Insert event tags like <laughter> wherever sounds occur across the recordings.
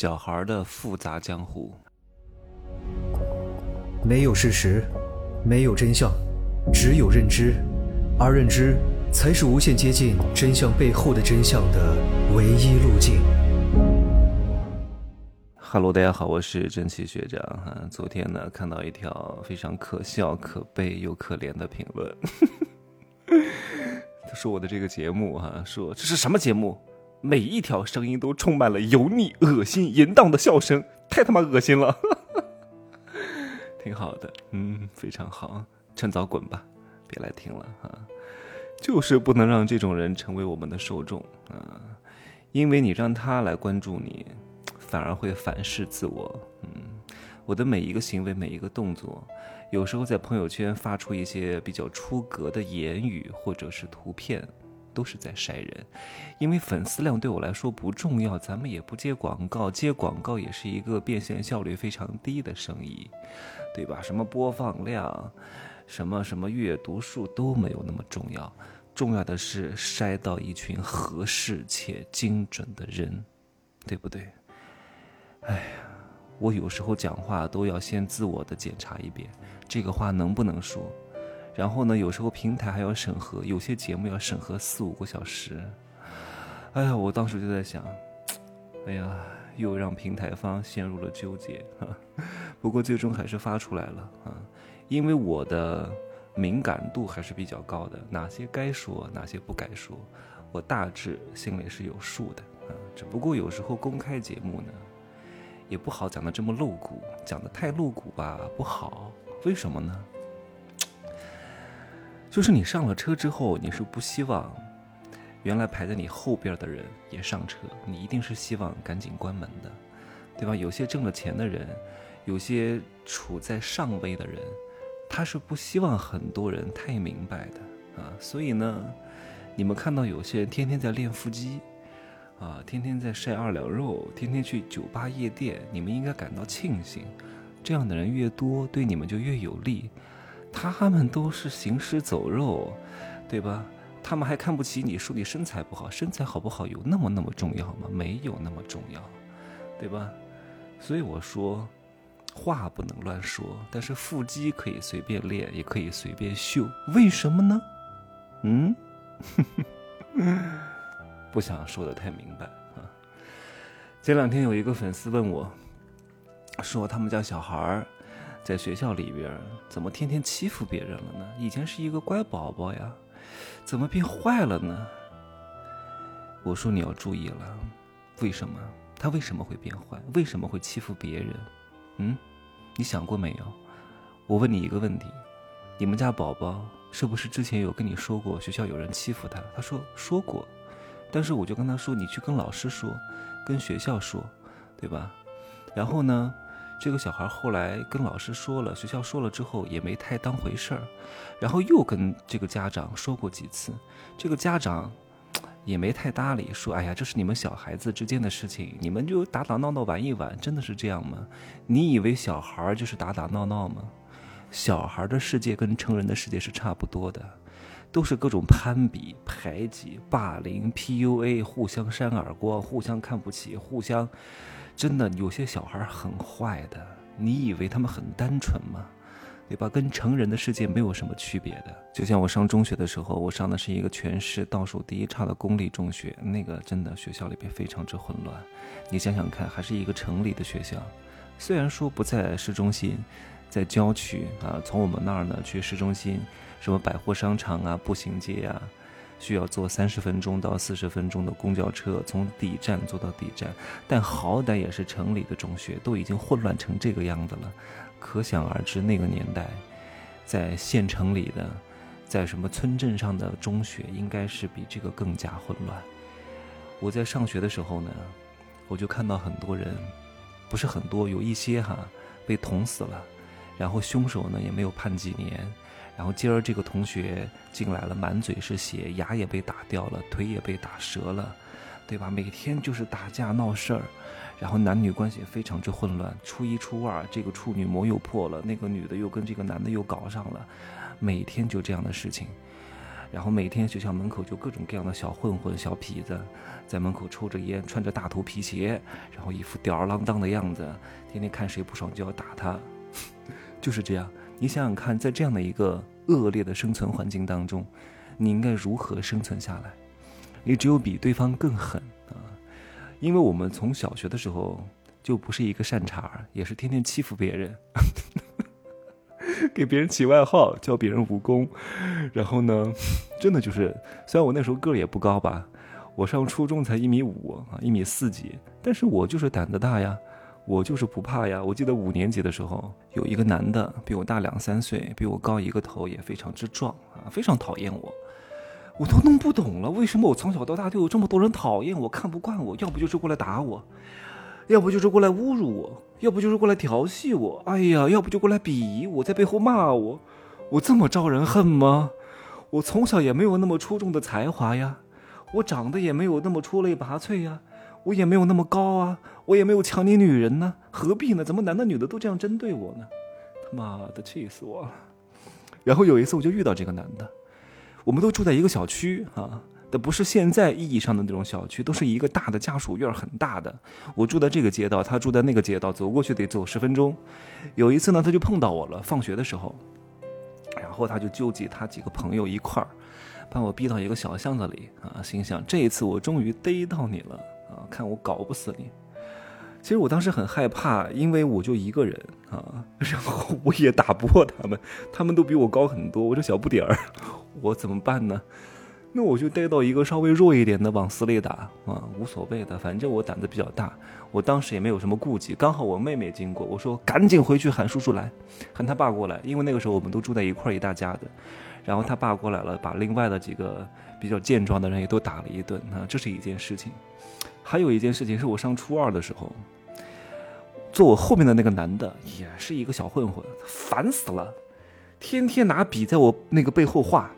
小孩的复杂江湖，没有事实，没有真相，只有认知，而认知才是无限接近真相背后的真相的唯一路径。Hello，大家好，我是真奇学长哈。昨天呢，看到一条非常可笑、可悲又可怜的评论，<laughs> 他说我的这个节目哈，说这是什么节目？每一条声音都充满了油腻、恶心、淫荡的笑声，太他妈恶心了。<laughs> 挺好的，嗯，非常好，趁早滚吧，别来听了哈。就是不能让这种人成为我们的受众啊，因为你让他来关注你，反而会反噬自我。嗯，我的每一个行为、每一个动作，有时候在朋友圈发出一些比较出格的言语或者是图片。都是在晒人，因为粉丝量对我来说不重要，咱们也不接广告，接广告也是一个变现效率非常低的生意，对吧？什么播放量，什么什么阅读数都没有那么重要，重要的是筛到一群合适且精准的人，对不对？哎呀，我有时候讲话都要先自我的检查一遍，这个话能不能说？然后呢，有时候平台还要审核，有些节目要审核四五个小时。哎呀，我当时就在想，哎呀，又让平台方陷入了纠结。<laughs> 不过最终还是发出来了啊，因为我的敏感度还是比较高的，哪些该说，哪些不该说，我大致心里是有数的啊。只不过有时候公开节目呢，也不好讲的这么露骨，讲的太露骨吧不好。为什么呢？就是你上了车之后，你是不希望原来排在你后边的人也上车，你一定是希望赶紧关门的，对吧？有些挣了钱的人，有些处在上位的人，他是不希望很多人太明白的啊。所以呢，你们看到有些人天天在练腹肌，啊，天天在晒二两肉，天天去酒吧夜店，你们应该感到庆幸，这样的人越多，对你们就越有利。他们都是行尸走肉，对吧？他们还看不起你，说你身材不好，身材好不好有那么那么重要吗？没有那么重要，对吧？所以我说，话不能乱说，但是腹肌可以随便练，也可以随便秀，为什么呢？嗯，<laughs> 不想说的太明白啊。前两天有一个粉丝问我，说他们家小孩儿。在学校里边，怎么天天欺负别人了呢？以前是一个乖宝宝呀，怎么变坏了呢？我说你要注意了，为什么？他为什么会变坏？为什么会欺负别人？嗯，你想过没有？我问你一个问题：你们家宝宝是不是之前有跟你说过学校有人欺负他？他说说过，但是我就跟他说，你去跟老师说，跟学校说，对吧？然后呢？这个小孩后来跟老师说了，学校说了之后也没太当回事儿，然后又跟这个家长说过几次，这个家长也没太搭理，说：“哎呀，这是你们小孩子之间的事情，你们就打打闹闹玩一玩，真的是这样吗？你以为小孩就是打打闹闹吗？小孩的世界跟成人的世界是差不多的，都是各种攀比、排挤、霸凌、PUA，互相扇耳光，互相看不起，互相……真的有些小孩很坏的，你以为他们很单纯吗？对吧？跟成人的世界没有什么区别的。就像我上中学的时候，我上的是一个全市倒数第一差的公立中学，那个真的学校里边非常之混乱。你想想看，还是一个城里的学校，虽然说不在市中心，在郊区啊，从我们那儿呢去市中心，什么百货商场啊、步行街啊。需要坐三十分钟到四十分钟的公交车，从底站坐到底站，但好歹也是城里的中学，都已经混乱成这个样子了，可想而知那个年代，在县城里的，在什么村镇上的中学，应该是比这个更加混乱。我在上学的时候呢，我就看到很多人，不是很多，有一些哈被捅死了，然后凶手呢也没有判几年。然后今儿这个同学进来了，满嘴是血，牙也被打掉了，腿也被打折了，对吧？每天就是打架闹事儿，然后男女关系非常之混乱。初一、初二，这个处女膜又破了，那个女的又跟这个男的又搞上了，每天就这样的事情。然后每天学校门口就各种各样的小混混、小痞子，在门口抽着烟，穿着大头皮鞋，然后一副吊儿郎当的样子，天天看谁不爽就要打他，<laughs> 就是这样。你想想看，在这样的一个恶劣的生存环境当中，你应该如何生存下来？你只有比对方更狠啊！因为我们从小学的时候就不是一个善茬，也是天天欺负别人。<laughs> 给别人起外号，教别人武功，然后呢，真的就是，虽然我那时候个儿也不高吧，我上初中才一米五啊，一米四几，但是我就是胆子大呀，我就是不怕呀。我记得五年级的时候，有一个男的比我大两三岁，比我高一个头，也非常之壮啊，非常讨厌我，我都弄不懂了，为什么我从小到大就有这么多人讨厌我，看不惯我，要不就是过来打我。要不就是过来侮辱我，要不就是过来调戏我，哎呀，要不就过来鄙夷我，在背后骂我，我这么招人恨吗？我从小也没有那么出众的才华呀，我长得也没有那么出类拔萃呀，我也没有那么高啊，我也没有抢你女人呢，何必呢？怎么男的女的都这样针对我呢？他妈的，气死我了！然后有一次我就遇到这个男的，我们都住在一个小区啊。但不是现在意义上的那种小区，都是一个大的家属院，很大的。我住在这个街道，他住在那个街道，走过去得走十分钟。有一次呢，他就碰到我了，放学的时候，然后他就纠集他几个朋友一块儿，把我逼到一个小巷子里啊，心想这一次我终于逮到你了啊，看我搞不死你。其实我当时很害怕，因为我就一个人啊，<laughs> 然后我也打不过他们，他们都比我高很多，我这小不点儿，我怎么办呢？那我就带到一个稍微弱一点的往死里打啊，无所谓的，反正我胆子比较大。我当时也没有什么顾忌，刚好我妹妹经过，我说赶紧回去喊叔叔来，喊他爸过来，因为那个时候我们都住在一块儿一大家的。然后他爸过来了，把另外的几个比较健壮的人也都打了一顿啊，这是一件事情。还有一件事情是我上初二的时候，坐我后面的那个男的也是一个小混混，烦死了，天天拿笔在我那个背后画。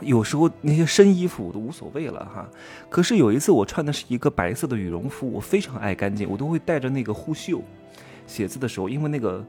有时候那些深衣服我都无所谓了哈，可是有一次我穿的是一个白色的羽绒服，我非常爱干净，我都会带着那个护袖。写字的时候，因为那个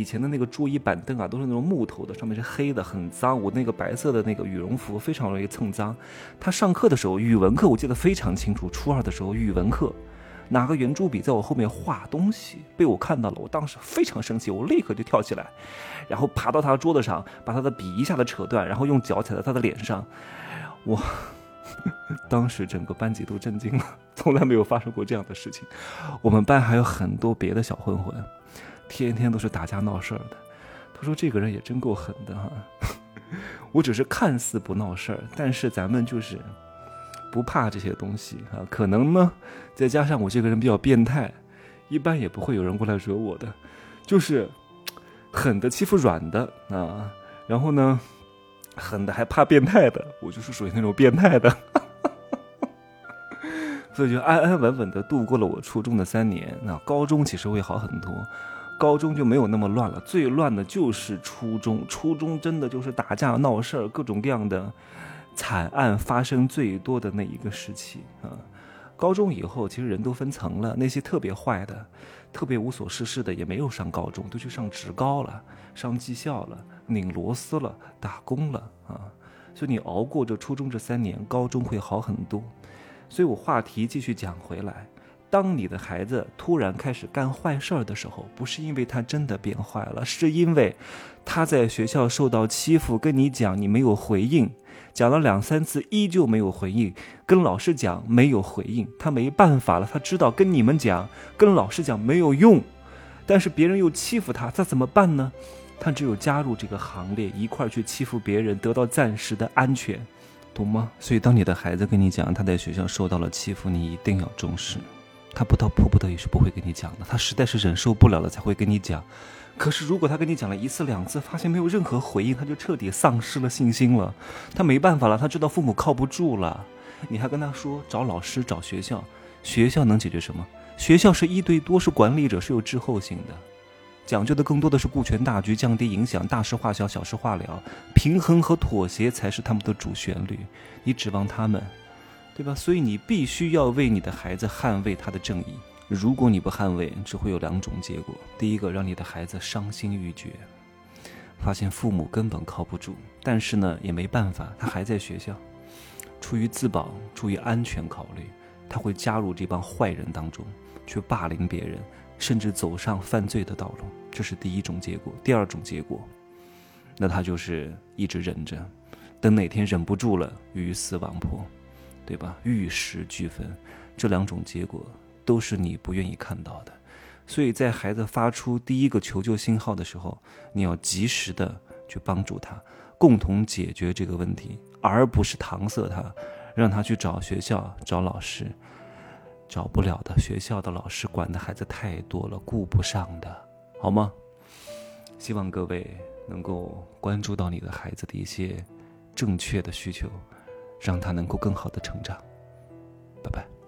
以前的那个桌椅板凳啊都是那种木头的，上面是黑的，很脏。我那个白色的那个羽绒服非常容易蹭脏。他上课的时候，语文课我记得非常清楚，初二的时候语文课。拿个圆珠笔在我后面画东西，被我看到了，我当时非常生气，我立刻就跳起来，然后爬到他的桌子上，把他的笔一下子扯断，然后用脚踩在他的脸上。我 <laughs> 当时整个班级都震惊了，从来没有发生过这样的事情。我们班还有很多别的小混混，天天都是打架闹事儿的。他说这个人也真够狠的哈。<laughs> 我只是看似不闹事儿，但是咱们就是。不怕这些东西啊，可能呢，再加上我这个人比较变态，一般也不会有人过来惹我的，就是狠的欺负软的啊，然后呢，狠的还怕变态的，我就是属于那种变态的，<laughs> 所以就安安稳稳的度过了我初中的三年。那高中其实会好很多，高中就没有那么乱了，最乱的就是初中，初中真的就是打架闹事儿，各种各样的。惨案发生最多的那一个时期啊，高中以后其实人都分层了，那些特别坏的、特别无所事事的也没有上高中，都去上职高了、上技校了、拧螺丝了、打工了啊。所以你熬过这初中这三年，高中会好很多。所以我话题继续讲回来，当你的孩子突然开始干坏事儿的时候，不是因为他真的变坏了，是因为他在学校受到欺负，跟你讲你没有回应。讲了两三次，依旧没有回应。跟老师讲没有回应，他没办法了。他知道跟你们讲、跟老师讲没有用，但是别人又欺负他，他怎么办呢？他只有加入这个行列，一块儿去欺负别人，得到暂时的安全，懂吗？所以，当你的孩子跟你讲他在学校受到了欺负，你一定要重视。他不到迫不得已是不会跟你讲的，他实在是忍受不了了才会跟你讲。可是，如果他跟你讲了一次两次，发现没有任何回应，他就彻底丧失了信心了。他没办法了，他知道父母靠不住了。你还跟他说找老师、找学校，学校能解决什么？学校是一对多，是管理者，是有滞后性的，讲究的更多的是顾全大局、降低影响，大事化小，小事化了，平衡和妥协才是他们的主旋律。你指望他们，对吧？所以你必须要为你的孩子捍卫他的正义。如果你不捍卫，只会有两种结果：第一个，让你的孩子伤心欲绝；发现父母根本靠不住，但是呢也没办法，他还在学校，出于自保，出于安全考虑，他会加入这帮坏人当中，去霸凌别人，甚至走上犯罪的道路。这是第一种结果。第二种结果，那他就是一直忍着，等哪天忍不住了，鱼死网破，对吧？玉石俱焚，这两种结果都是你不愿意看到的。所以在孩子发出第一个求救信号的时候，你要及时的去帮助他，共同解决这个问题，而不是搪塞他，让他去找学校、找老师，找不了的。学校的老师管的孩子太多了，顾不上的，好吗？希望各位能够关注到你的孩子的一些正确的需求，让他能够更好的成长。拜拜。